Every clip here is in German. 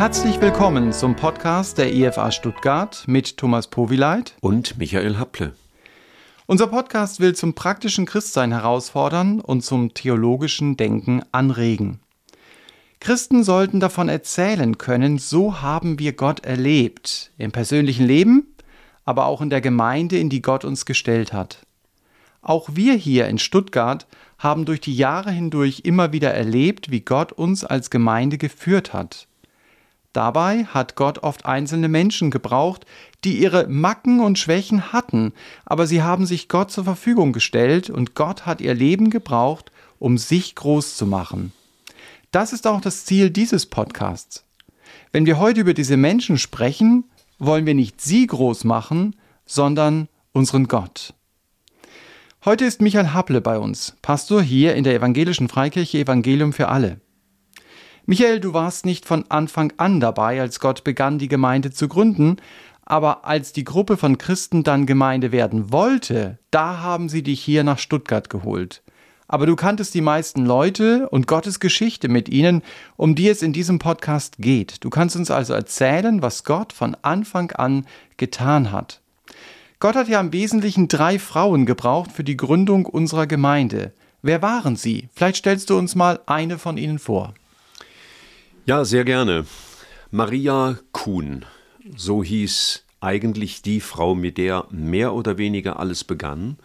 Herzlich willkommen zum Podcast der IFA Stuttgart mit Thomas Powileit und Michael Happle. Unser Podcast will zum praktischen Christsein herausfordern und zum theologischen Denken anregen. Christen sollten davon erzählen können, so haben wir Gott erlebt, im persönlichen Leben, aber auch in der Gemeinde, in die Gott uns gestellt hat. Auch wir hier in Stuttgart haben durch die Jahre hindurch immer wieder erlebt, wie Gott uns als Gemeinde geführt hat. Dabei hat Gott oft einzelne Menschen gebraucht, die ihre Macken und Schwächen hatten, aber sie haben sich Gott zur Verfügung gestellt und Gott hat ihr Leben gebraucht, um sich groß zu machen. Das ist auch das Ziel dieses Podcasts. Wenn wir heute über diese Menschen sprechen, wollen wir nicht sie groß machen, sondern unseren Gott. Heute ist Michael Happle bei uns, Pastor hier in der evangelischen Freikirche Evangelium für alle. Michael, du warst nicht von Anfang an dabei, als Gott begann, die Gemeinde zu gründen, aber als die Gruppe von Christen dann Gemeinde werden wollte, da haben sie dich hier nach Stuttgart geholt. Aber du kanntest die meisten Leute und Gottes Geschichte mit ihnen, um die es in diesem Podcast geht. Du kannst uns also erzählen, was Gott von Anfang an getan hat. Gott hat ja im Wesentlichen drei Frauen gebraucht für die Gründung unserer Gemeinde. Wer waren sie? Vielleicht stellst du uns mal eine von ihnen vor. Ja, sehr gerne. Maria Kuhn, so hieß eigentlich die Frau, mit der mehr oder weniger alles begann,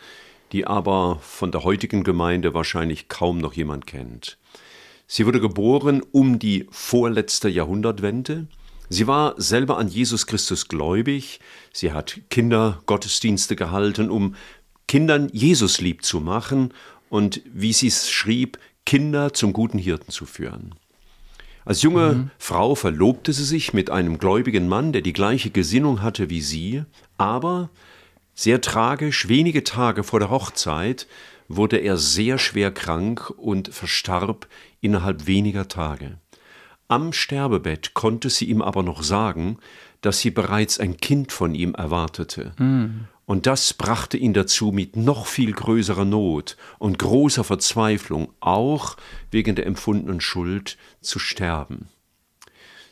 die aber von der heutigen Gemeinde wahrscheinlich kaum noch jemand kennt. Sie wurde geboren um die vorletzte Jahrhundertwende, Sie war selber an Jesus Christus gläubig, sie hat Kindergottesdienste gehalten, um Kindern Jesus lieb zu machen und, wie sie es schrieb, Kinder zum guten Hirten zu führen. Als junge mhm. Frau verlobte sie sich mit einem gläubigen Mann, der die gleiche Gesinnung hatte wie sie, aber sehr tragisch, wenige Tage vor der Hochzeit wurde er sehr schwer krank und verstarb innerhalb weniger Tage. Am Sterbebett konnte sie ihm aber noch sagen, dass sie bereits ein Kind von ihm erwartete. Mm. Und das brachte ihn dazu, mit noch viel größerer Not und großer Verzweiflung, auch wegen der empfundenen Schuld, zu sterben.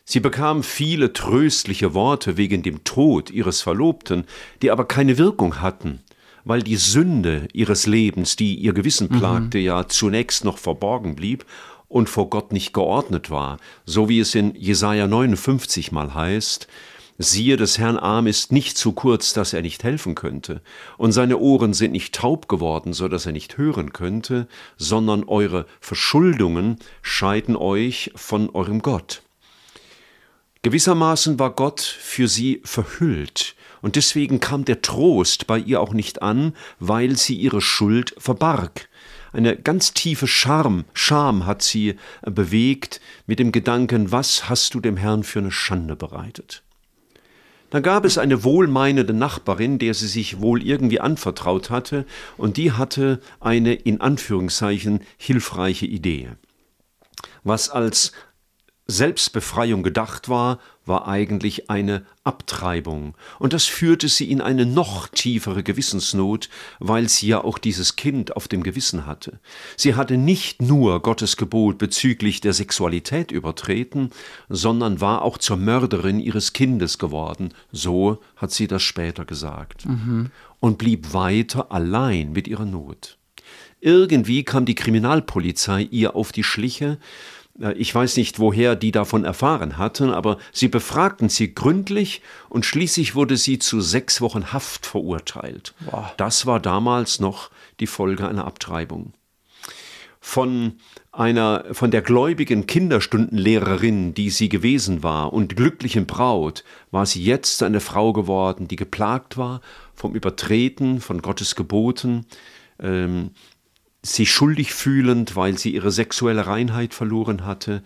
Sie bekam viele tröstliche Worte wegen dem Tod ihres Verlobten, die aber keine Wirkung hatten, weil die Sünde ihres Lebens, die ihr Gewissen mhm. plagte, mhm. ja zunächst noch verborgen blieb und vor Gott nicht geordnet war, so wie es in Jesaja 59 mal heißt, Siehe, des Herrn Arm ist nicht zu kurz, dass er nicht helfen könnte, und seine Ohren sind nicht taub geworden, so dass er nicht hören könnte, sondern eure Verschuldungen scheiden euch von eurem Gott. Gewissermaßen war Gott für sie verhüllt, und deswegen kam der Trost bei ihr auch nicht an, weil sie ihre Schuld verbarg. Eine ganz tiefe Scham, Scham hat sie bewegt mit dem Gedanken, was hast du dem Herrn für eine Schande bereitet? Da gab es eine wohlmeinende Nachbarin, der sie sich wohl irgendwie anvertraut hatte, und die hatte eine in Anführungszeichen hilfreiche Idee. Was als Selbstbefreiung gedacht war, war eigentlich eine Abtreibung, und das führte sie in eine noch tiefere Gewissensnot, weil sie ja auch dieses Kind auf dem Gewissen hatte. Sie hatte nicht nur Gottes Gebot bezüglich der Sexualität übertreten, sondern war auch zur Mörderin ihres Kindes geworden, so hat sie das später gesagt, mhm. und blieb weiter allein mit ihrer Not. Irgendwie kam die Kriminalpolizei ihr auf die Schliche, ich weiß nicht, woher die davon erfahren hatten, aber sie befragten sie gründlich und schließlich wurde sie zu sechs Wochen Haft verurteilt. Wow. Das war damals noch die Folge einer Abtreibung. Von einer, von der gläubigen Kinderstundenlehrerin, die sie gewesen war, und glücklichen Braut, war sie jetzt eine Frau geworden, die geplagt war vom Übertreten von Gottes Geboten, ähm, sich schuldig fühlend, weil sie ihre sexuelle Reinheit verloren hatte,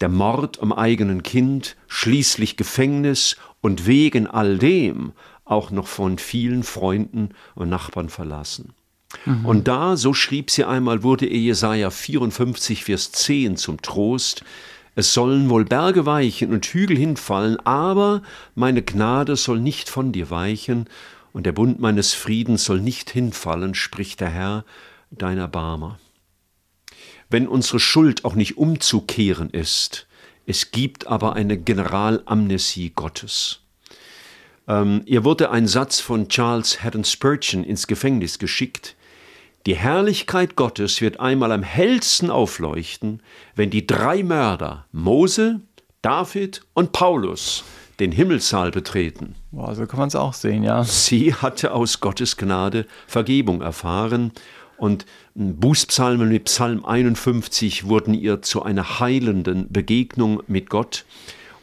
der Mord am eigenen Kind, schließlich Gefängnis und wegen all dem auch noch von vielen Freunden und Nachbarn verlassen. Mhm. Und da, so schrieb sie einmal, wurde ihr Jesaja 54, Vers 10 zum Trost, es sollen wohl Berge weichen und Hügel hinfallen, aber meine Gnade soll nicht von dir weichen, und der Bund meines Friedens soll nicht hinfallen, spricht der Herr, dein Erbarmer. Wenn unsere Schuld auch nicht umzukehren ist, Es gibt aber eine Generalamnesie Gottes. Ähm, ihr wurde ein Satz von Charles Haddon Spurgeon ins Gefängnis geschickt. Die Herrlichkeit Gottes wird einmal am hellsten aufleuchten, wenn die drei Mörder Mose, David und Paulus den Himmelssaal betreten. Boah, so kann man es auch sehen, ja. Sie hatte aus Gottes Gnade Vergebung erfahren und Bußpsalmen mit Psalm 51 wurden ihr zu einer heilenden Begegnung mit Gott.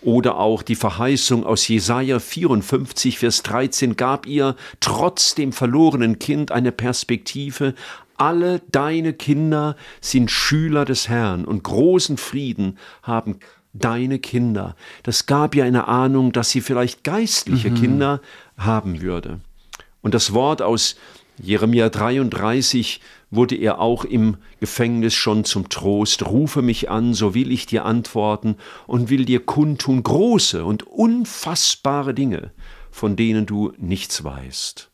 Oder auch die Verheißung aus Jesaja 54, Vers 13 gab ihr trotz dem verlorenen Kind eine Perspektive. Alle deine Kinder sind Schüler des Herrn und großen Frieden haben deine Kinder. Das gab ihr eine Ahnung, dass sie vielleicht geistliche mhm. Kinder haben würde. Und das Wort aus Jeremia 33 wurde er auch im Gefängnis schon zum Trost. Rufe mich an, so will ich dir antworten und will dir kundtun große und unfassbare Dinge, von denen du nichts weißt.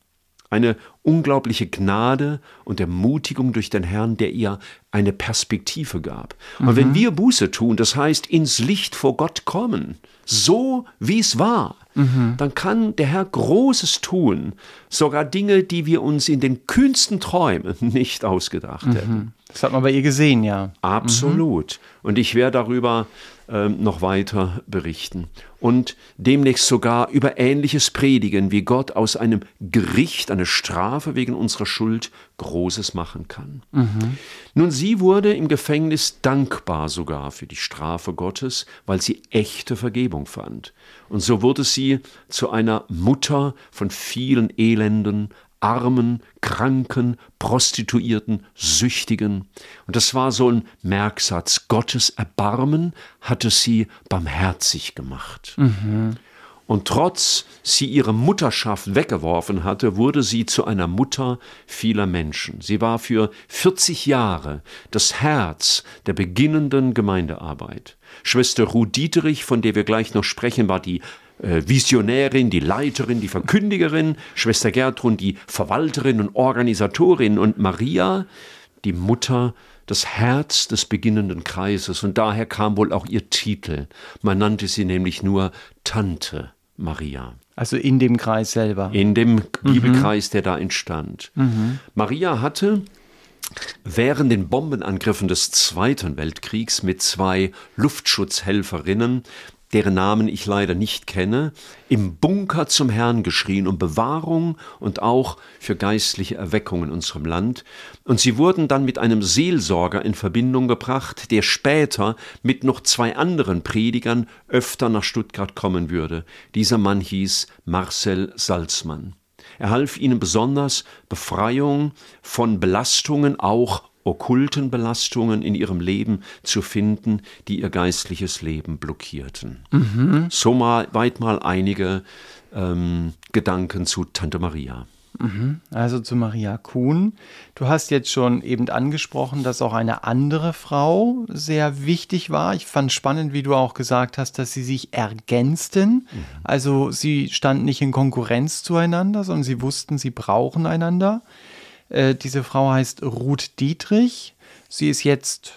Eine unglaubliche Gnade und Ermutigung durch den Herrn, der ihr eine Perspektive gab. Und mhm. wenn wir Buße tun, das heißt ins Licht vor Gott kommen, so wie es war, mhm. dann kann der Herr Großes tun, sogar Dinge, die wir uns in den kühnsten Träumen nicht ausgedacht mhm. hätten. Das hat man bei ihr gesehen, ja. Absolut. Und ich werde darüber ähm, noch weiter berichten. Und demnächst sogar über Ähnliches predigen, wie Gott aus einem Gericht, eine Strafe wegen unserer Schuld, Großes machen kann. Mhm. Nun, sie wurde im Gefängnis dankbar sogar für die Strafe Gottes, weil sie echte Vergebung fand. Und so wurde sie zu einer Mutter von vielen Elenden, Armen, Kranken, Prostituierten, Süchtigen. Und das war so ein Merksatz. Gottes Erbarmen hatte sie barmherzig gemacht. Mhm. Und trotz sie ihre Mutterschaft weggeworfen hatte, wurde sie zu einer Mutter vieler Menschen. Sie war für 40 Jahre das Herz der beginnenden Gemeindearbeit. Schwester Ruth Dieterich, von der wir gleich noch sprechen, war die Visionärin, die Leiterin, die Verkündigerin, Schwester Gertrud, die Verwalterin und Organisatorin und Maria, die Mutter, das Herz des beginnenden Kreises. Und daher kam wohl auch ihr Titel. Man nannte sie nämlich nur Tante Maria. Also in dem Kreis selber. In dem Bibelkreis, mhm. der da entstand. Mhm. Maria hatte während den Bombenangriffen des Zweiten Weltkriegs mit zwei Luftschutzhelferinnen deren Namen ich leider nicht kenne, im Bunker zum Herrn geschrien um Bewahrung und auch für geistliche Erweckung in unserem Land. Und sie wurden dann mit einem Seelsorger in Verbindung gebracht, der später mit noch zwei anderen Predigern öfter nach Stuttgart kommen würde. Dieser Mann hieß Marcel Salzmann. Er half ihnen besonders Befreiung von Belastungen auch okkulten Belastungen in ihrem Leben zu finden, die ihr geistliches Leben blockierten. Mhm. So mal, weit mal einige ähm, Gedanken zu Tante Maria. Mhm. Also zu Maria Kuhn. Du hast jetzt schon eben angesprochen, dass auch eine andere Frau sehr wichtig war. Ich fand spannend, wie du auch gesagt hast, dass sie sich ergänzten. Mhm. Also sie standen nicht in Konkurrenz zueinander, sondern sie wussten, sie brauchen einander. Äh, diese Frau heißt Ruth Dietrich. Sie ist jetzt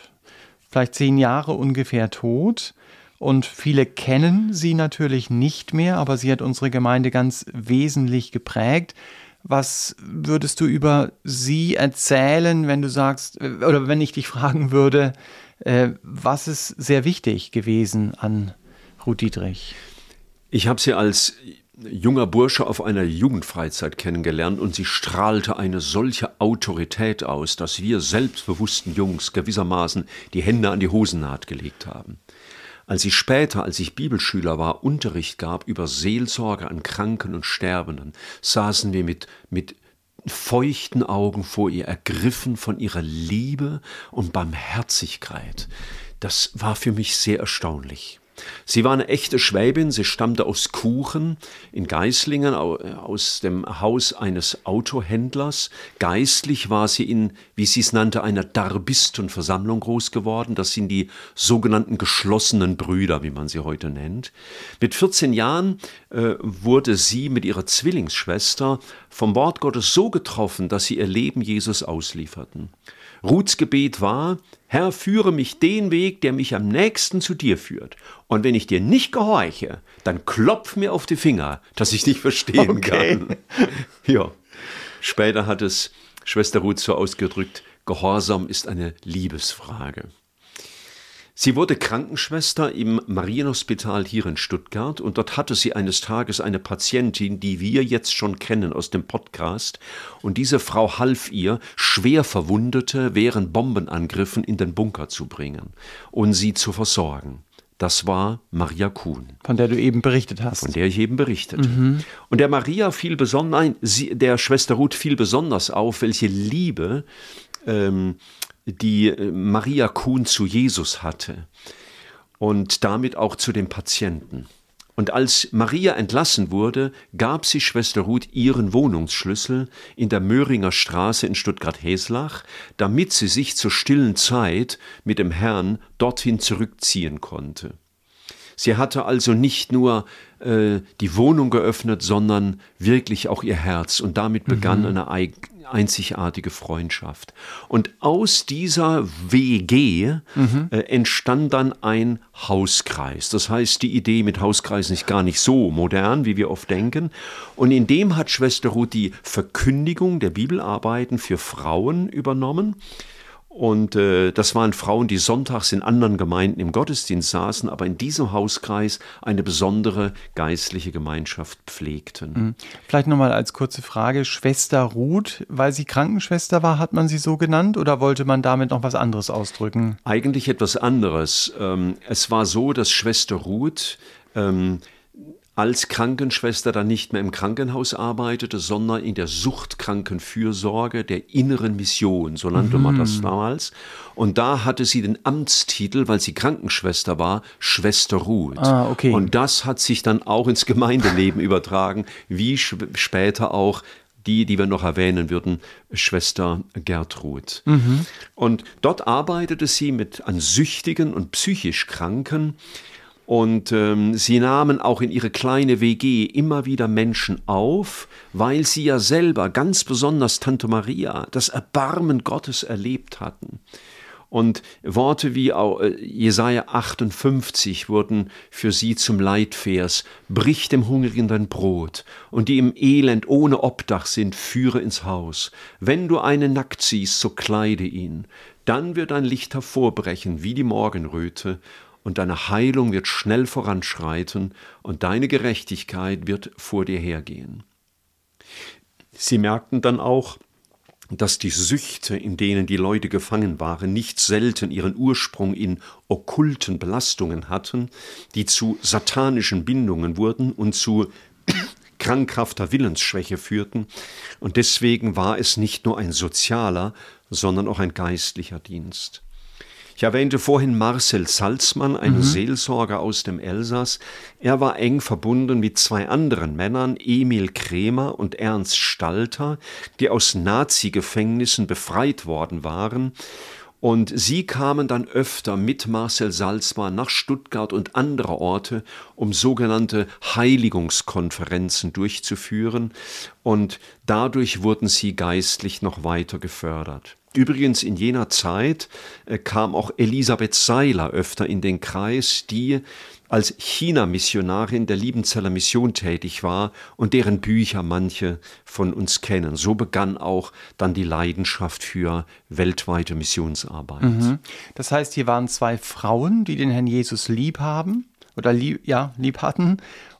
vielleicht zehn Jahre ungefähr tot. Und viele kennen sie natürlich nicht mehr, aber sie hat unsere Gemeinde ganz wesentlich geprägt. Was würdest du über sie erzählen, wenn du sagst, äh, oder wenn ich dich fragen würde, äh, was ist sehr wichtig gewesen an Ruth Dietrich? Ich habe sie als junger Bursche auf einer Jugendfreizeit kennengelernt und sie strahlte eine solche Autorität aus, dass wir selbstbewussten Jungs gewissermaßen die Hände an die Hosennaht gelegt haben. Als sie später, als ich Bibelschüler war, Unterricht gab über Seelsorge an Kranken und Sterbenden, saßen wir mit, mit feuchten Augen vor ihr, ergriffen von ihrer Liebe und Barmherzigkeit. Das war für mich sehr erstaunlich. Sie war eine echte Schwäbin, sie stammte aus Kuchen in Geislingen, aus dem Haus eines Autohändlers. Geistlich war sie in, wie sie es nannte, einer Darbistenversammlung groß geworden. Das sind die sogenannten geschlossenen Brüder, wie man sie heute nennt. Mit 14 Jahren äh, wurde sie mit ihrer Zwillingsschwester vom Wort Gottes so getroffen, dass sie ihr Leben Jesus auslieferten. Ruths Gebet war, Herr, führe mich den Weg, der mich am nächsten zu dir führt. Und wenn ich dir nicht gehorche, dann klopf mir auf die Finger, dass ich dich verstehen okay. kann. ja. Später hat es Schwester Ruth so ausgedrückt, Gehorsam ist eine Liebesfrage. Sie wurde Krankenschwester im Marienhospital hier in Stuttgart und dort hatte sie eines Tages eine Patientin, die wir jetzt schon kennen aus dem Podcast. Und diese Frau half ihr, schwer Verwundete während Bombenangriffen in den Bunker zu bringen und sie zu versorgen. Das war Maria Kuhn. Von der du eben berichtet hast. Von der ich eben berichtete. Mhm. Und der Maria fiel besonders, nein, sie, der Schwester Ruth fiel besonders auf, welche Liebe ähm, die äh, Maria Kuhn zu Jesus hatte und damit auch zu den Patienten. Und als Maria entlassen wurde, gab sie Schwester Ruth ihren Wohnungsschlüssel in der Möhringer Straße in Stuttgart-Heslach, damit sie sich zur stillen Zeit mit dem Herrn dorthin zurückziehen konnte. Sie hatte also nicht nur äh, die Wohnung geöffnet, sondern wirklich auch ihr Herz. Und damit begann mhm. eine einzigartige Freundschaft. Und aus dieser WG mhm. äh, entstand dann ein Hauskreis. Das heißt, die Idee mit Hauskreisen ist gar nicht so modern, wie wir oft denken. Und in dem hat Schwester Ruth die Verkündigung der Bibelarbeiten für Frauen übernommen. Und äh, das waren Frauen, die sonntags in anderen Gemeinden im Gottesdienst saßen, aber in diesem Hauskreis eine besondere geistliche Gemeinschaft pflegten. Mhm. Vielleicht nochmal als kurze Frage, Schwester Ruth, weil sie Krankenschwester war, hat man sie so genannt oder wollte man damit noch was anderes ausdrücken? Eigentlich etwas anderes. Ähm, es war so, dass Schwester Ruth ähm, als Krankenschwester dann nicht mehr im Krankenhaus arbeitete, sondern in der Suchtkrankenfürsorge der inneren Mission, so nannte mhm. man das mhm. damals. Und da hatte sie den Amtstitel, weil sie Krankenschwester war, Schwester Ruth. Ah, okay. Und das hat sich dann auch ins Gemeindeleben übertragen, wie später auch die, die wir noch erwähnen würden, Schwester Gertrud. Mhm. Und dort arbeitete sie mit an Süchtigen und psychisch Kranken und ähm, sie nahmen auch in ihre kleine WG immer wieder Menschen auf, weil sie ja selber, ganz besonders Tante Maria, das Erbarmen Gottes erlebt hatten. Und Worte wie äh, Jesaja 58 wurden für sie zum Leitvers. Brich dem Hungrigen dein Brot, und die im Elend ohne Obdach sind, führe ins Haus. Wenn du einen nackt siehst, so kleide ihn. Dann wird dein Licht hervorbrechen wie die Morgenröte, und deine Heilung wird schnell voranschreiten und deine Gerechtigkeit wird vor dir hergehen. Sie merkten dann auch, dass die Süchte, in denen die Leute gefangen waren, nicht selten ihren Ursprung in okkulten Belastungen hatten, die zu satanischen Bindungen wurden und zu krankhafter Willensschwäche führten, und deswegen war es nicht nur ein sozialer, sondern auch ein geistlicher Dienst. Ich erwähnte vorhin Marcel Salzmann, einen mhm. Seelsorger aus dem Elsass. Er war eng verbunden mit zwei anderen Männern, Emil Kremer und Ernst Stalter, die aus Nazi-Gefängnissen befreit worden waren. Und sie kamen dann öfter mit Marcel Salzmann nach Stuttgart und andere Orte, um sogenannte Heiligungskonferenzen durchzuführen. Und dadurch wurden sie geistlich noch weiter gefördert. Übrigens in jener Zeit äh, kam auch Elisabeth Seiler öfter in den Kreis, die als China-Missionarin der Liebenzeller Mission tätig war und deren Bücher manche von uns kennen. So begann auch dann die Leidenschaft für weltweite Missionsarbeit. Mhm. Das heißt, hier waren zwei Frauen, die den Herrn Jesus lieb haben oder lieb, ja, lieb hatten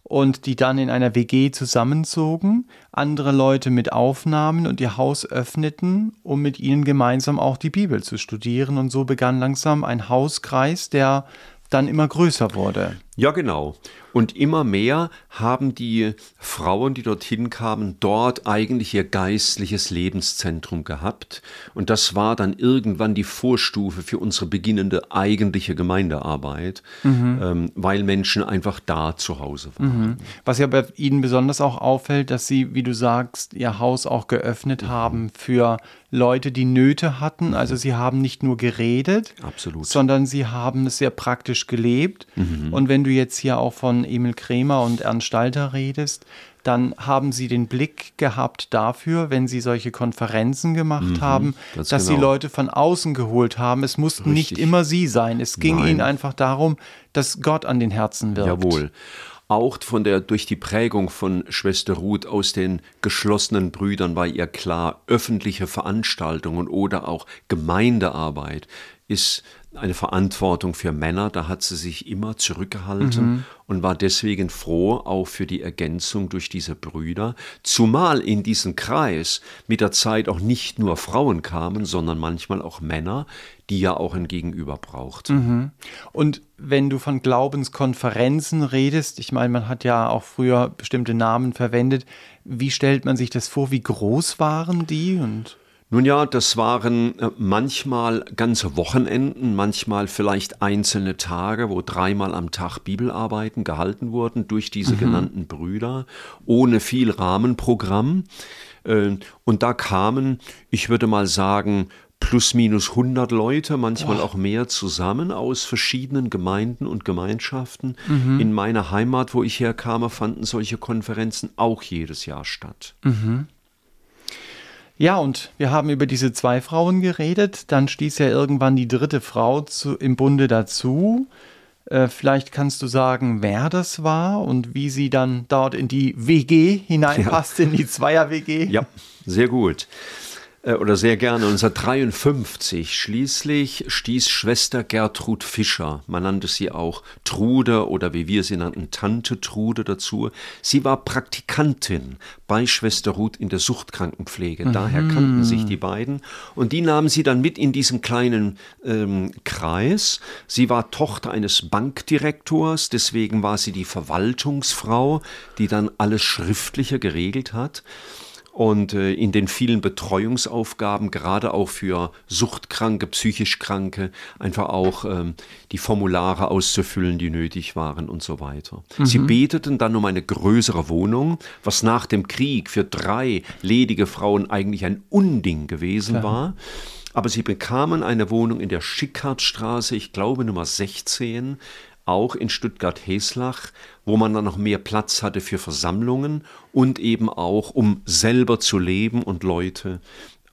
und die dann in einer WG zusammenzogen, andere Leute mit aufnahmen und ihr Haus öffneten, um mit ihnen gemeinsam auch die Bibel zu studieren. Und so begann langsam ein Hauskreis, der dann immer größer wurde. Ja, genau. Und immer mehr haben die Frauen, die dorthin kamen, dort eigentlich ihr geistliches Lebenszentrum gehabt. Und das war dann irgendwann die Vorstufe für unsere beginnende eigentliche Gemeindearbeit, mhm. ähm, weil Menschen einfach da zu Hause waren. Mhm. Was ja bei Ihnen besonders auch auffällt, dass Sie, wie du sagst, Ihr Haus auch geöffnet mhm. haben für Leute, die Nöte hatten. Also Sie haben nicht nur geredet, Absolut. sondern Sie haben es sehr praktisch gelebt. Mhm. Und wenn du du jetzt hier auch von Emil Kremer und Ernst Stalter redest, dann haben sie den Blick gehabt dafür, wenn sie solche Konferenzen gemacht mhm, haben, dass genau. sie Leute von außen geholt haben. Es mussten Richtig. nicht immer sie sein. Es ging Nein. ihnen einfach darum, dass Gott an den Herzen wirkt. Jawohl auch von der, durch die Prägung von Schwester Ruth aus den geschlossenen Brüdern war ihr klar, öffentliche Veranstaltungen oder auch Gemeindearbeit ist eine Verantwortung für Männer, da hat sie sich immer zurückgehalten mhm. und war deswegen froh, auch für die Ergänzung durch diese Brüder, zumal in diesen Kreis mit der Zeit auch nicht nur Frauen kamen, sondern manchmal auch Männer, die ja auch ein Gegenüber braucht. Mhm. Und wenn du von Glaubenskonferenzen redest, ich meine, man hat ja auch früher bestimmte Namen verwendet, wie stellt man sich das vor, wie groß waren die und nun ja, das waren äh, manchmal ganze Wochenenden, manchmal vielleicht einzelne Tage, wo dreimal am Tag Bibelarbeiten gehalten wurden durch diese mhm. genannten Brüder, ohne viel Rahmenprogramm. Äh, und da kamen, ich würde mal sagen, plus minus 100 Leute, manchmal oh. auch mehr zusammen aus verschiedenen Gemeinden und Gemeinschaften. Mhm. In meiner Heimat, wo ich herkam, fanden solche Konferenzen auch jedes Jahr statt. Mhm. Ja, und wir haben über diese zwei Frauen geredet. Dann stieß ja irgendwann die dritte Frau zu, im Bunde dazu. Äh, vielleicht kannst du sagen, wer das war und wie sie dann dort in die WG hineinpasste, ja. in die Zweier-WG. Ja, sehr gut. Äh, oder sehr gerne. 1953 schließlich stieß Schwester Gertrud Fischer, man nannte sie auch Trude oder wie wir sie nannten, Tante Trude dazu. Sie war Praktikantin bei Schwester Ruth in der Suchtkrankenpflege. Mhm. Daher kannten sich die beiden. Und die nahmen sie dann mit in diesen kleinen ähm, Kreis. Sie war Tochter eines Bankdirektors, deswegen war sie die Verwaltungsfrau, die dann alles Schriftliche geregelt hat und äh, in den vielen Betreuungsaufgaben, gerade auch für Suchtkranke, psychisch Kranke, einfach auch ähm, die Formulare auszufüllen, die nötig waren und so weiter. Mhm. Sie beteten dann um eine größere Wohnung, was nach dem Krieg für drei ledige Frauen eigentlich ein Unding gewesen Klar. war. Aber sie bekamen eine Wohnung in der Schickhartstraße, ich glaube Nummer 16, auch in Stuttgart-Heslach, wo man dann noch mehr Platz hatte für Versammlungen und eben auch, um selber zu leben und Leute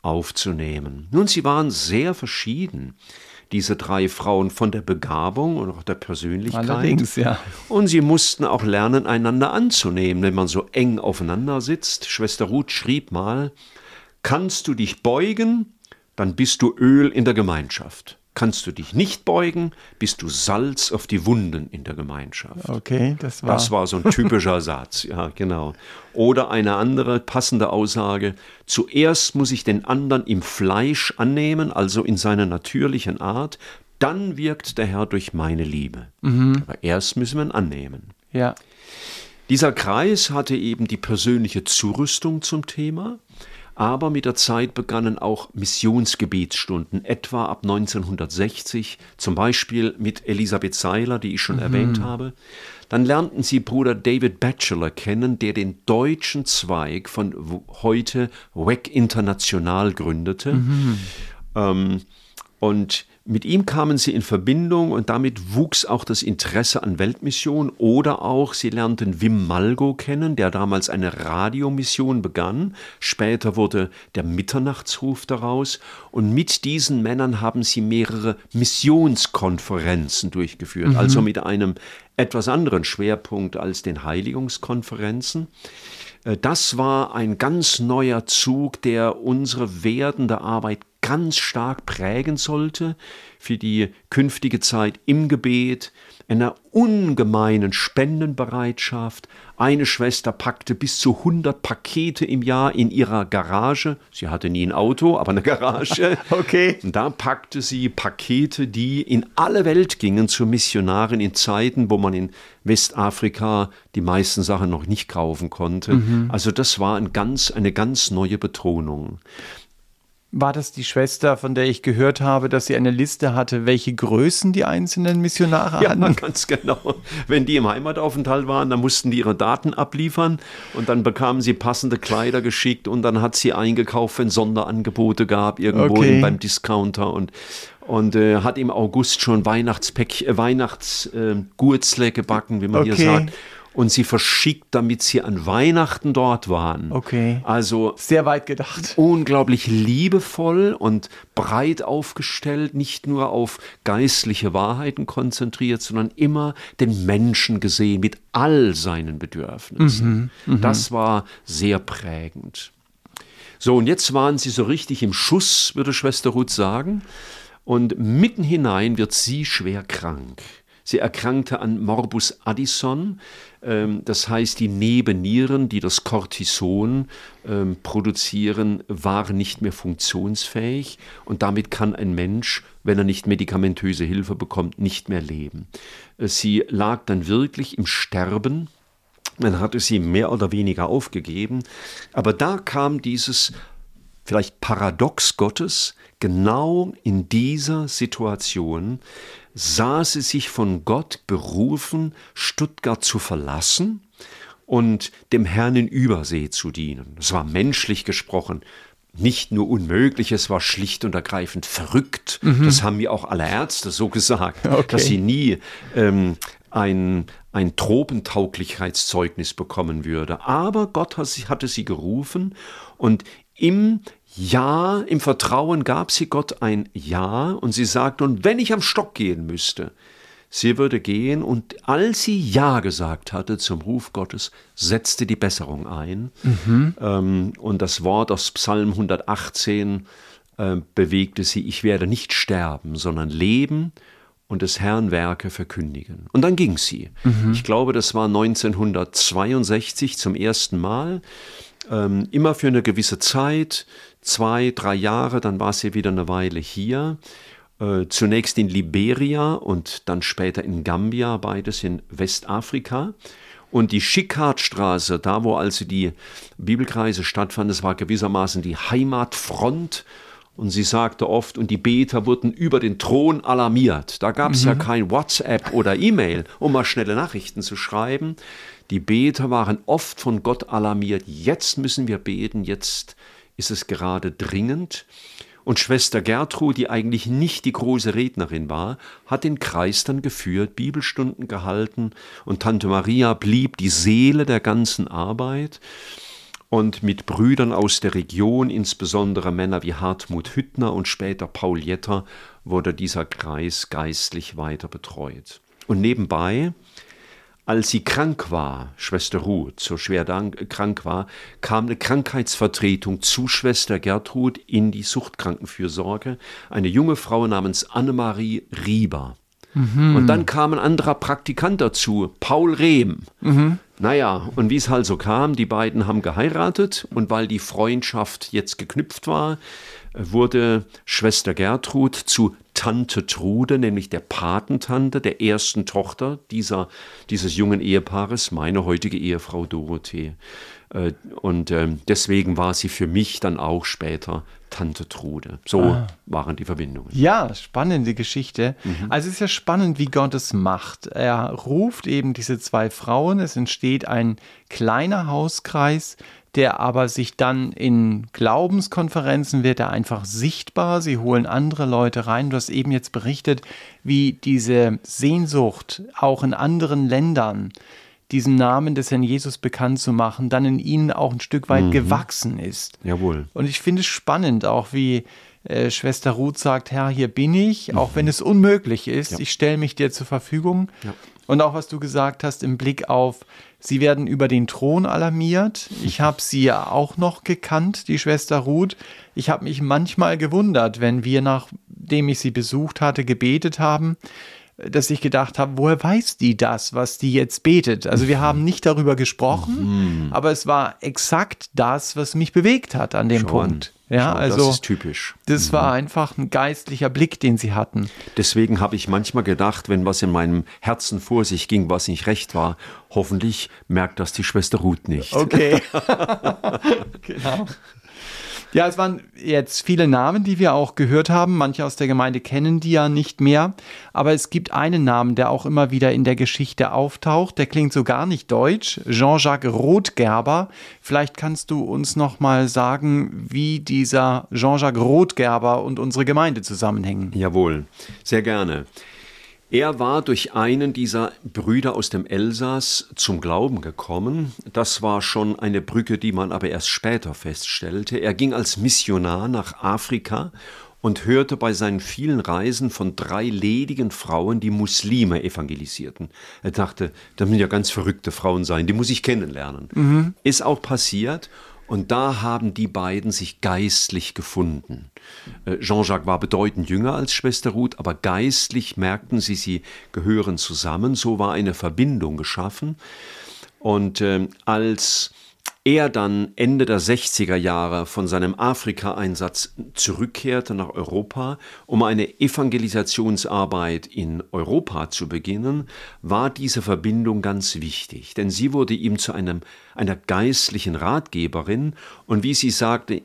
aufzunehmen. Nun, sie waren sehr verschieden, diese drei Frauen, von der Begabung und auch der Persönlichkeit. Allerdings, ja. Und sie mussten auch lernen, einander anzunehmen, wenn man so eng aufeinander sitzt. Schwester Ruth schrieb mal, kannst du dich beugen, dann bist du Öl in der Gemeinschaft. Kannst du dich nicht beugen, bist du Salz auf die Wunden in der Gemeinschaft. Okay, das war. Das war so ein typischer Satz, ja, genau. Oder eine andere passende Aussage: Zuerst muss ich den anderen im Fleisch annehmen, also in seiner natürlichen Art, dann wirkt der Herr durch meine Liebe. Mhm. Aber erst müssen wir ihn annehmen. Ja. Dieser Kreis hatte eben die persönliche Zurüstung zum Thema aber mit der Zeit begannen auch Missionsgebetsstunden, etwa ab 1960, zum Beispiel mit Elisabeth Seiler, die ich schon mhm. erwähnt habe. Dann lernten sie Bruder David Batchelor kennen, der den deutschen Zweig von heute WEC International gründete. Mhm. Ähm, und mit ihm kamen sie in Verbindung und damit wuchs auch das Interesse an Weltmission oder auch sie lernten Wim Malgo kennen, der damals eine Radiomission begann. Später wurde der Mitternachtsruf daraus und mit diesen Männern haben sie mehrere Missionskonferenzen durchgeführt, mhm. also mit einem etwas anderen Schwerpunkt als den Heiligungskonferenzen. Äh, das war ein ganz neuer Zug, der unsere werdende Arbeit ganz stark prägen sollte für die künftige Zeit im Gebet, einer ungemeinen Spendenbereitschaft. Eine Schwester packte bis zu 100 Pakete im Jahr in ihrer Garage. Sie hatte nie ein Auto, aber eine Garage. okay. Und da packte sie Pakete, die in alle Welt gingen zu Missionaren in Zeiten, wo man in Westafrika die meisten Sachen noch nicht kaufen konnte. Mhm. Also das war ein ganz, eine ganz neue Betonung. War das die Schwester, von der ich gehört habe, dass sie eine Liste hatte, welche Größen die einzelnen Missionare ja, hatten? Ja, ganz genau. Wenn die im Heimataufenthalt waren, dann mussten die ihre Daten abliefern und dann bekamen sie passende Kleider geschickt und dann hat sie eingekauft, wenn Sonderangebote gab, irgendwo okay. beim Discounter und und äh, hat im August schon Weihnachtspäck, äh, Weihnachtsgurzle gebacken, wie man Okay. hier sagt. Und sie verschickt, damit sie an Weihnachten dort waren. Okay. Also Sehr weit gedacht. unglaublich liebevoll und breit aufgestellt, nicht nur auf geistliche Wahrheiten konzentriert, sondern immer den Menschen gesehen mit all seinen Bedürfnissen. das war sehr prägend. So, und jetzt waren sie so richtig im Schuss, würde Schwester Ruth sagen. Und mitten hinein wird sie schwer krank. Sie erkrankte an Morbus Addison, ähm, das heißt, die Nebennieren, die das Cortison ähm, produzieren, waren nicht mehr funktionsfähig und damit kann ein Mensch, wenn er nicht medikamentöse Hilfe bekommt, nicht mehr leben. Äh, Sie lag dann wirklich im Sterben. Man hatte sie mehr oder weniger aufgegeben, aber da kam dieses vielleicht Paradox Gottes, genau in dieser Situation sah sie sich von Gott berufen, Stuttgart zu verlassen und dem Herrn in Übersee zu dienen. Es war menschlich gesprochen nicht nur unmöglich, es war schlicht und ergreifend verrückt. Das haben mir auch alle Ärzte so gesagt, Okay. dass sie nie ähm, ein, ein Tropentauglichkeitszeugnis bekommen würde. Aber Gott hatte sie gerufen und im Ja, im Vertrauen gab sie Gott ein Ja und sie sagte, und wenn ich am Stock gehen müsste, sie würde gehen und als sie Ja gesagt hatte zum Ruf Gottes, setzte die Besserung ein. Ähm, und das Wort aus Psalm 118 äh, bewegte sie, ich werde nicht sterben, sondern leben und des Herrn Werke verkündigen. Und dann ging sie. Ich glaube, das war 1962 zum ersten Mal. Ähm, immer für eine gewisse Zeit, zwei, drei Jahre, dann war sie wieder eine Weile hier. Äh, zunächst in Liberia und dann später in Gambia, beides in Westafrika. Und die Schickhartstraße, da wo also die Bibelkreise stattfanden, das war gewissermaßen die Heimatfront. Und sie sagte oft, und die Beter wurden über den Thron alarmiert. Da gab es ja kein WhatsApp oder E-Mail, um mal schnelle Nachrichten zu schreiben. Die Beter waren oft von Gott alarmiert. Jetzt müssen wir beten, jetzt ist es gerade dringend. Und Schwester Gertrud, die eigentlich nicht die große Rednerin war, hat den Kreis dann geführt, Bibelstunden gehalten und Tante Maria blieb die Seele der ganzen Arbeit. Und mit Brüdern aus der Region, insbesondere Männer wie Hartmut Hüttner und später Paul Jetter, wurde dieser Kreis geistlich weiter betreut. Und nebenbei als sie krank war, Schwester Ruth, so schwer dank- krank war, kam eine Krankheitsvertretung zu Schwester Gertrud in die Suchtkrankenfürsorge, eine junge Frau namens Annemarie Rieber. Und dann kam ein anderer Praktikant dazu, Paul Rehm. Naja, und wie es halt so kam, die beiden haben geheiratet und weil die Freundschaft jetzt geknüpft war, wurde Schwester Gertrud zu Tante Trude, nämlich der Patentante der ersten Tochter dieser, dieses jungen Ehepaares, meine heutige Ehefrau Dorothee. Äh, Und ähm, deswegen war sie für mich dann auch später Tante Trude. So waren die Verbindungen. Ja, spannende Geschichte. Also es ist ja spannend, wie Gott es macht. Er ruft eben diese zwei Frauen, es entsteht ein kleiner Hauskreis, der aber sich dann in Glaubenskonferenzen wird er einfach sichtbar. Sie holen andere Leute rein. Du hast eben jetzt berichtet, wie diese Sehnsucht auch in anderen Ländern diesen Namen des Herrn Jesus bekannt zu machen, dann in ihnen auch ein Stück weit gewachsen ist. Jawohl. Und ich finde es spannend, auch wie äh, Schwester Ruth sagt, Herr, hier bin ich, auch wenn es unmöglich ist, Ja. ich stelle mich dir zur Verfügung. Ja. Und auch was du gesagt hast im Blick auf, sie werden über den Thron alarmiert. Ich habe sie ja auch noch gekannt, die Schwester Ruth. Ich habe mich manchmal gewundert, wenn wir, nachdem ich sie besucht hatte, gebetet haben, dass ich gedacht habe, woher weiß die das, was die jetzt betet? Also wir haben nicht darüber gesprochen, aber es war exakt das, was mich bewegt hat an dem Schau an. Punkt. Ja, Schau, also das ist typisch. das war einfach ein geistlicher Blick, den sie hatten. Deswegen habe ich manchmal gedacht, wenn was in meinem Herzen vor sich ging, was nicht recht war, hoffentlich merkt das die Schwester Ruth nicht. Okay. genau. Ja, es waren jetzt viele Namen, die wir auch gehört haben. Manche aus der Gemeinde kennen die ja nicht mehr. Aber es gibt einen Namen, der auch immer wieder in der Geschichte auftaucht. Der klingt so gar nicht deutsch. Jean-Jacques Rothgerber. Vielleicht kannst du uns noch mal sagen, wie dieser Jean-Jacques Rothgerber und unsere Gemeinde zusammenhängen. Jawohl, sehr gerne. Er war durch einen dieser Brüder aus dem Elsass zum Glauben gekommen. Das war schon eine Brücke, die man aber erst später feststellte. Er ging als Missionar nach Afrika und hörte bei seinen vielen Reisen von drei ledigen Frauen, die Muslime evangelisierten. Er dachte, das müssen ja ganz verrückte Frauen sein, die muss ich kennenlernen. Mhm. Ist auch passiert und da haben die beiden sich geistlich gefunden. Äh, Jean-Jacques war bedeutend jünger als Schwester Ruth, aber geistlich merkten sie, sie gehören zusammen. So war eine Verbindung geschaffen. Und äh, als er dann Ende der 60er Jahre von seinem Afrika-Einsatz zurückkehrte nach Europa, um eine Evangelisationsarbeit in Europa zu beginnen, war diese Verbindung ganz wichtig, denn sie wurde ihm zu einem, einer geistlichen Ratgeberin. Und wie sie sagte,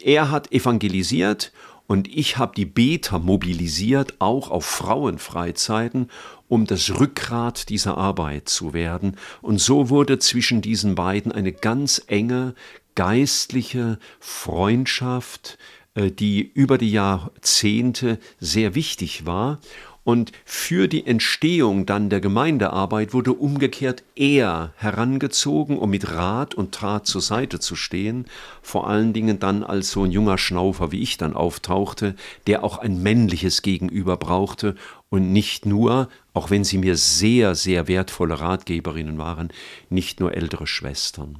er hat evangelisiert und ich habe die Beter mobilisiert, auch auf Frauenfreizeiten, um das Rückgrat dieser Arbeit zu werden. Und so wurde zwischen diesen beiden eine ganz enge geistliche Freundschaft, äh, die über die Jahrzehnte sehr wichtig war. Und für die Entstehung dann der Gemeindearbeit wurde umgekehrt er herangezogen, um mit Rat und Tat zur Seite zu stehen, vor allen Dingen dann als so ein junger Schnaufer wie ich dann auftauchte, der auch ein männliches Gegenüber brauchte und nicht nur, auch wenn sie mir sehr, sehr wertvolle Ratgeberinnen waren, nicht nur ältere Schwestern.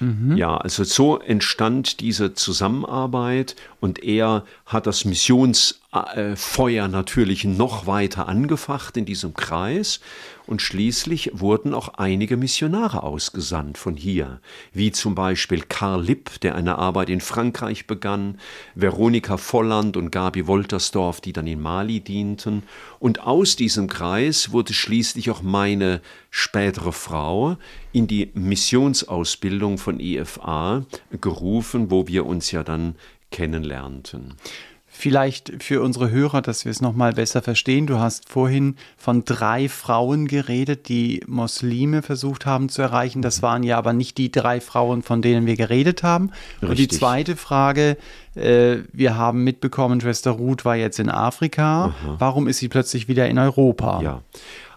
Mhm. Ja, also so entstand diese Zusammenarbeit und er hat das Missionsfeuer natürlich noch weiter angefacht in diesem Kreis. Und schließlich wurden auch einige Missionare ausgesandt von hier, wie zum Beispiel Karl Lipp, der eine Arbeit in Frankreich begann, Veronika Volland und Gabi Woltersdorf, die dann in Mali dienten. Und aus diesem Kreis wurde schließlich auch meine spätere Frau in die Missionsausbildung von EFA gerufen, wo wir uns ja dann kennenlernten. Vielleicht für unsere Hörer, dass wir es nochmal besser verstehen. Du hast vorhin von drei Frauen geredet, die Muslime versucht haben zu erreichen. Das waren ja aber nicht die drei Frauen, von denen wir geredet haben. Richtig. Und die zweite Frage, äh, wir haben mitbekommen, Schwester Ruth war jetzt in Afrika. Aha. Warum ist sie plötzlich wieder in Europa? Ja.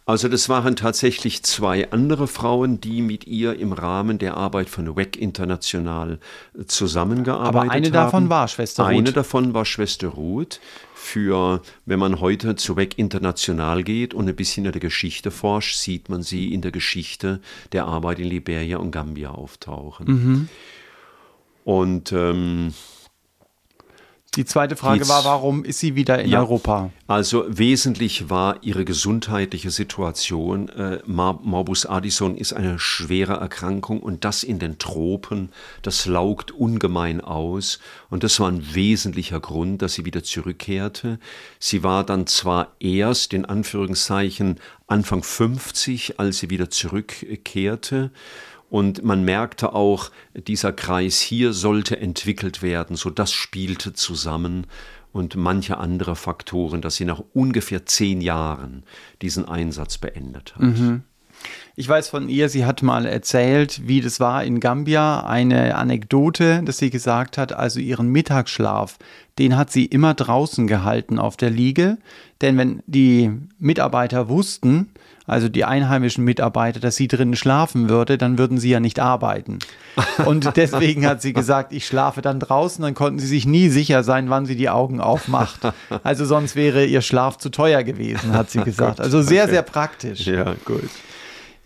Also das waren tatsächlich zwei andere Frauen, die mit ihr im Rahmen der Arbeit von WEC International äh, zusammengearbeitet haben. Aber eine haben. davon war Schwester Ruth. Eine davon war Schwester Ruth. Für, wenn man heute zu WEC International geht und ein bisschen in der Geschichte forscht, sieht man sie in der Geschichte der Arbeit in Liberia und Gambia auftauchen. Mhm. Und ähm, die zweite Frage Jetzt, war, warum ist sie wieder in ja, Europa? Also wesentlich war ihre gesundheitliche Situation. Äh, Morbus Addison ist eine schwere Erkrankung und das in den Tropen, das laugt ungemein aus. Und das war ein wesentlicher Grund, dass sie wieder zurückkehrte. Sie war dann zwar erst in Anführungszeichen Anfang 50, als sie wieder zurückkehrte. Und man merkte auch, dieser Kreis hier sollte entwickelt werden, so das spielte zusammen und manche andere Faktoren, dass sie nach ungefähr zehn Jahren diesen Einsatz beendet hat. Mhm. Ich weiß von ihr, sie hat mal erzählt, wie das war in Gambia, eine Anekdote, dass sie gesagt hat, also ihren Mittagsschlaf, den hat sie immer draußen gehalten auf der Liege, denn wenn die Mitarbeiter wussten, also die einheimischen Mitarbeiter, dass sie drinnen schlafen würde, dann würden sie ja nicht arbeiten. Und deswegen hat sie gesagt, ich schlafe dann draußen, dann konnten sie sich nie sicher sein, wann sie die Augen aufmacht. Also sonst wäre ihr Schlaf zu teuer gewesen, hat sie gesagt. Also sehr, sehr praktisch. Ja, gut.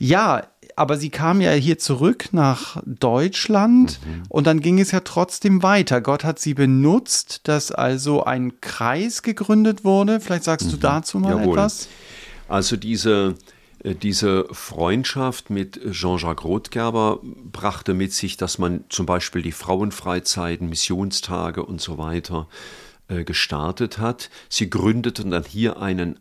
Ja, aber sie kam ja hier zurück nach Deutschland mhm. und dann ging es ja trotzdem weiter. Gott hat sie benutzt, dass also ein Kreis gegründet wurde. Vielleicht sagst mhm. du dazu mal Jawohl. etwas. Also diese, äh, diese Freundschaft mit Jean-Jacques Rothgerber brachte mit sich, dass man zum Beispiel die Frauenfreizeiten, Missionstage und so weiter gestartet hat. Sie gründeten dann hier einen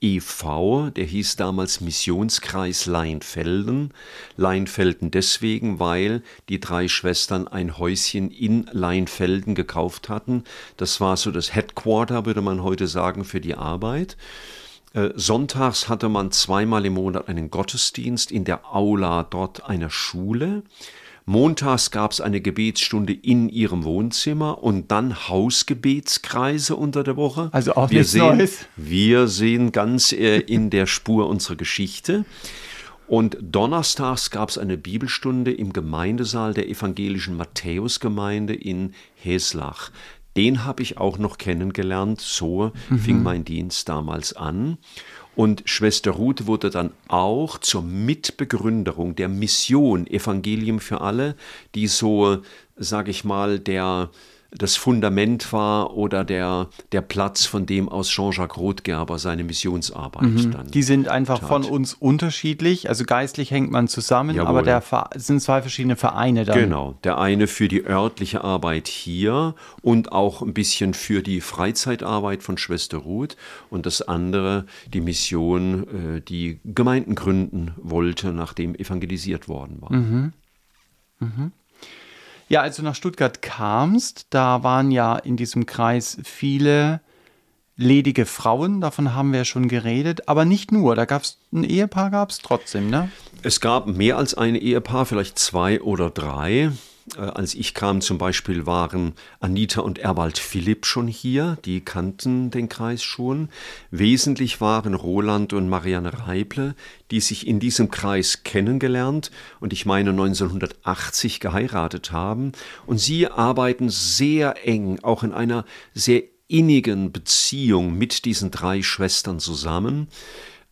EV, der hieß damals Missionskreis Leinfelden. Leinfelden deswegen, weil die drei Schwestern ein Häuschen in Leinfelden gekauft hatten. Das war so das Headquarter, würde man heute sagen, für die Arbeit. Äh, sonntags hatte man zweimal im Monat einen Gottesdienst in der Aula dort einer Schule. Montags gab es eine Gebetsstunde in ihrem Wohnzimmer und dann Hausgebetskreise unter der Woche. Also auch wir nichts sehen, Neues. Wir sehen ganz äh, in der Spur unserer Geschichte. Und donnerstags gab es eine Bibelstunde im Gemeindesaal der evangelischen Matthäusgemeinde in Heslach. Den habe ich auch noch kennengelernt. So mhm. fing mein Dienst damals an. Und Schwester Ruth wurde dann auch zur Mitbegründerung der Mission Evangelium für alle, die so, sage ich mal, der das Fundament war oder der, der Platz, von dem aus Jean-Jacques Rothgerber seine Missionsarbeit mhm. dann. Die sind einfach tat. von uns unterschiedlich. Also geistlich hängt man zusammen, Jawohl. aber der es sind zwei verschiedene Vereine dann. Genau. Der eine für die örtliche Arbeit hier und auch ein bisschen für die Freizeitarbeit von Schwester Ruth und das andere die Mission, äh, die Gemeinden gründen wollte, nachdem evangelisiert worden war. Mhm. Mhm. Ja, als du nach Stuttgart kamst, da waren ja in diesem Kreis viele ledige Frauen, davon haben wir ja schon geredet, aber nicht nur, da gab es ein Ehepaar, gab es trotzdem, ne? Es gab mehr als ein Ehepaar, vielleicht zwei oder drei. Äh, als ich kam zum Beispiel, waren Anita und Erwald Philipp schon hier, die kannten den Kreis schon. Wesentlich waren Roland und Marianne Reible, die sich in diesem Kreis kennengelernt und ich meine 1980 geheiratet haben. Und sie arbeiten sehr eng, auch in einer sehr innigen Beziehung mit diesen drei Schwestern zusammen.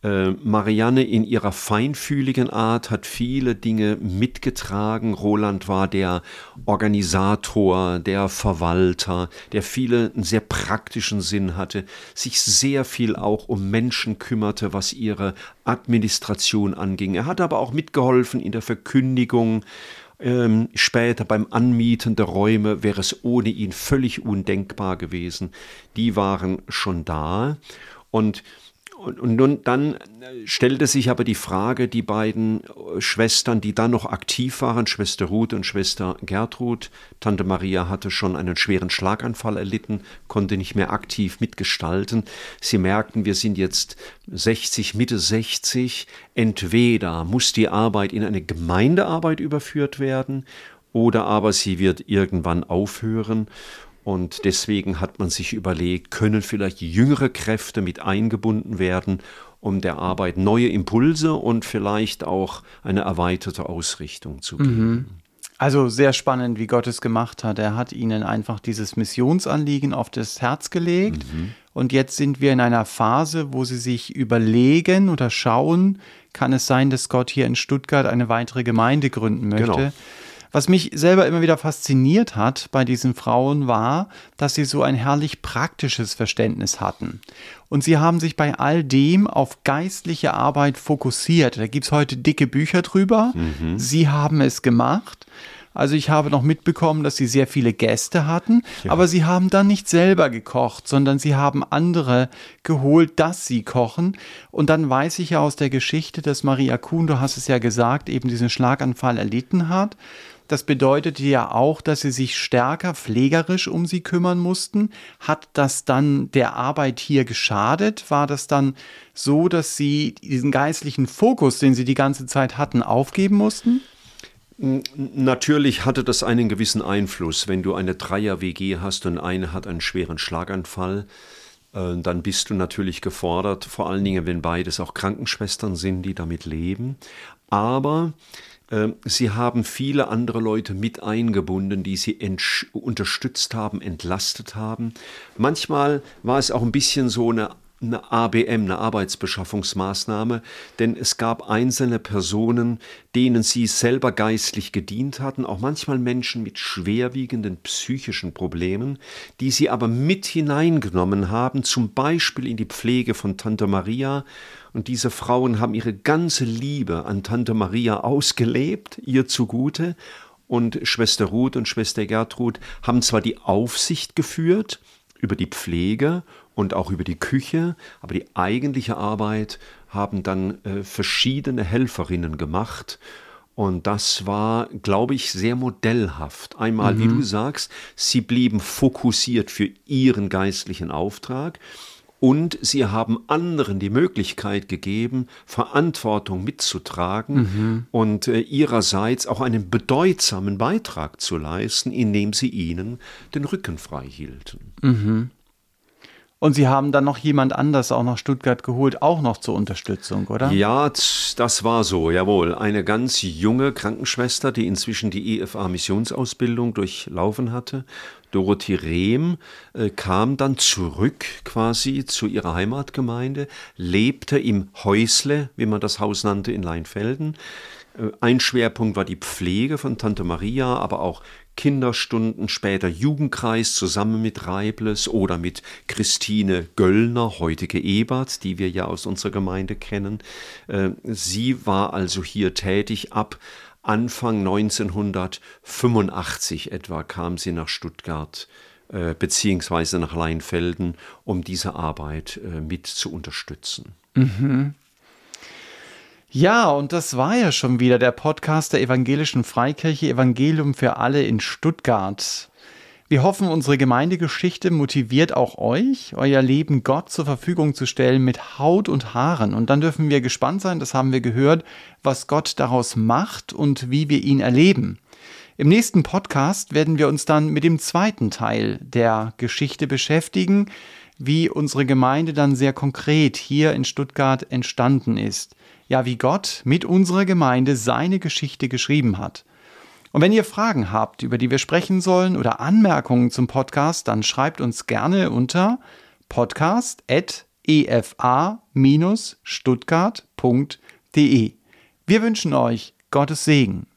Äh, Marianne in ihrer feinfühligen Art hat viele Dinge mitgetragen. Roland war der Organisator, der Verwalter, der viele einen sehr praktischen Sinn hatte, sich sehr viel auch um Menschen kümmerte, was ihre Administration anging. Er hat aber auch mitgeholfen in der Verkündigung. Ähm, später beim Anmieten der Räume wäre es ohne ihn völlig undenkbar gewesen. Die waren schon da. Und und, und nun, dann stellte sich aber die Frage, die beiden Schwestern, die dann noch aktiv waren, Schwester Ruth und Schwester Gertrud, Tante Maria hatte schon einen schweren Schlaganfall erlitten, konnte nicht mehr aktiv mitgestalten. Sie merkten, wir sind jetzt 60, Mitte 60, entweder muss die Arbeit in eine Gemeindearbeit überführt werden, oder aber sie wird irgendwann aufhören. Und deswegen hat man sich überlegt, können vielleicht jüngere Kräfte mit eingebunden werden, um der Arbeit neue Impulse und vielleicht auch eine erweiterte Ausrichtung zu geben. Mhm. Also sehr spannend, wie Gott es gemacht hat. Er hat ihnen einfach dieses Missionsanliegen auf das Herz gelegt. Mhm. Und jetzt sind wir in einer Phase, wo sie sich überlegen oder schauen, kann es sein, dass Gott hier in Stuttgart eine weitere Gemeinde gründen möchte. Genau. Was mich selber immer wieder fasziniert hat bei diesen Frauen war, dass sie so ein herrlich praktisches Verständnis hatten. Und sie haben sich bei all dem auf geistliche Arbeit fokussiert. Da gibt es heute dicke Bücher drüber. Mhm. Sie haben es gemacht. Also ich habe noch mitbekommen, dass sie sehr viele Gäste hatten, ja. aber sie haben dann nicht selber gekocht, sondern sie haben andere geholt, dass sie kochen. Und dann weiß ich ja aus der Geschichte, dass Maria Kuhn, du hast es ja gesagt, eben diesen Schlaganfall erlitten hat. Das bedeutete ja auch, dass sie sich stärker pflegerisch um sie kümmern mussten. Hat das dann der Arbeit hier geschadet? War das dann so, dass sie diesen geistlichen Fokus, den sie die ganze Zeit hatten, aufgeben mussten? Natürlich hatte das einen gewissen Einfluss. Wenn du eine Dreier-WG hast und eine hat einen schweren Schlaganfall, äh, dann bist du natürlich gefordert, vor allen Dingen, wenn beides auch Krankenschwestern sind, die damit leben. Aber Sie haben viele andere Leute mit eingebunden, die Sie unterstützt haben, entlastet haben. Manchmal war es auch ein bisschen so eine eine ABM, eine Arbeitsbeschaffungsmaßnahme, denn es gab einzelne Personen, denen sie selber geistlich gedient hatten, auch manchmal Menschen mit schwerwiegenden psychischen Problemen, die sie aber mit hineingenommen haben, zum Beispiel in die Pflege von Tante Maria. Und diese Frauen haben ihre ganze Liebe an Tante Maria ausgelebt, ihr zugute. Und Schwester Ruth und Schwester Gertrud haben zwar die Aufsicht geführt, über die Pflege und auch über die Küche, aber die eigentliche Arbeit haben dann äh, verschiedene Helferinnen gemacht. Und das war, glaube ich, sehr modellhaft. Einmal, mhm. wie du sagst, sie blieben fokussiert für ihren geistlichen Auftrag und sie haben anderen die Möglichkeit gegeben, Verantwortung mitzutragen mhm. und äh, ihrerseits auch einen bedeutsamen Beitrag zu leisten, indem sie ihnen den Rücken frei hielten. Mhm. Und Sie haben dann noch jemand anders auch nach Stuttgart geholt, auch noch zur Unterstützung, oder? Ja, das war so, jawohl. Eine ganz junge Krankenschwester, die inzwischen die EFA-Missionsausbildung durchlaufen hatte. Dorothee Rehm äh, kam dann zurück quasi zu ihrer Heimatgemeinde, lebte im Häusle, wie man das Haus nannte, in Leinfelden. Äh, ein Schwerpunkt war die Pflege von Tante Maria, aber auch Kinderstunden, später Jugendkreis zusammen mit Reibles oder mit Christine Göllner, heutige Ebert, die wir ja aus unserer Gemeinde kennen. Äh, sie war also hier tätig. Ab Anfang 1985 etwa kam sie nach Stuttgart äh, beziehungsweise nach Leinfelden, um diese Arbeit äh, mit zu unterstützen. Mhm. Ja, und das war ja schon wieder der Podcast der Evangelischen Freikirche Evangelium für alle in Stuttgart. Wir hoffen, unsere Gemeindegeschichte motiviert auch euch, euer Leben Gott zur Verfügung zu stellen mit Haut und Haaren. Und dann dürfen wir gespannt sein, das haben wir gehört, was Gott daraus macht und wie wir ihn erleben. Im nächsten Podcast werden wir uns dann mit dem zweiten Teil der Geschichte beschäftigen, wie unsere Gemeinde dann sehr konkret hier in Stuttgart entstanden ist ja, wie Gott mit unserer Gemeinde seine Geschichte geschrieben hat. Und wenn ihr Fragen habt, über die wir sprechen sollen oder Anmerkungen zum Podcast, dann schreibt uns gerne unter podcast.efa-stuttgart.de. Wir wünschen euch Gottes Segen.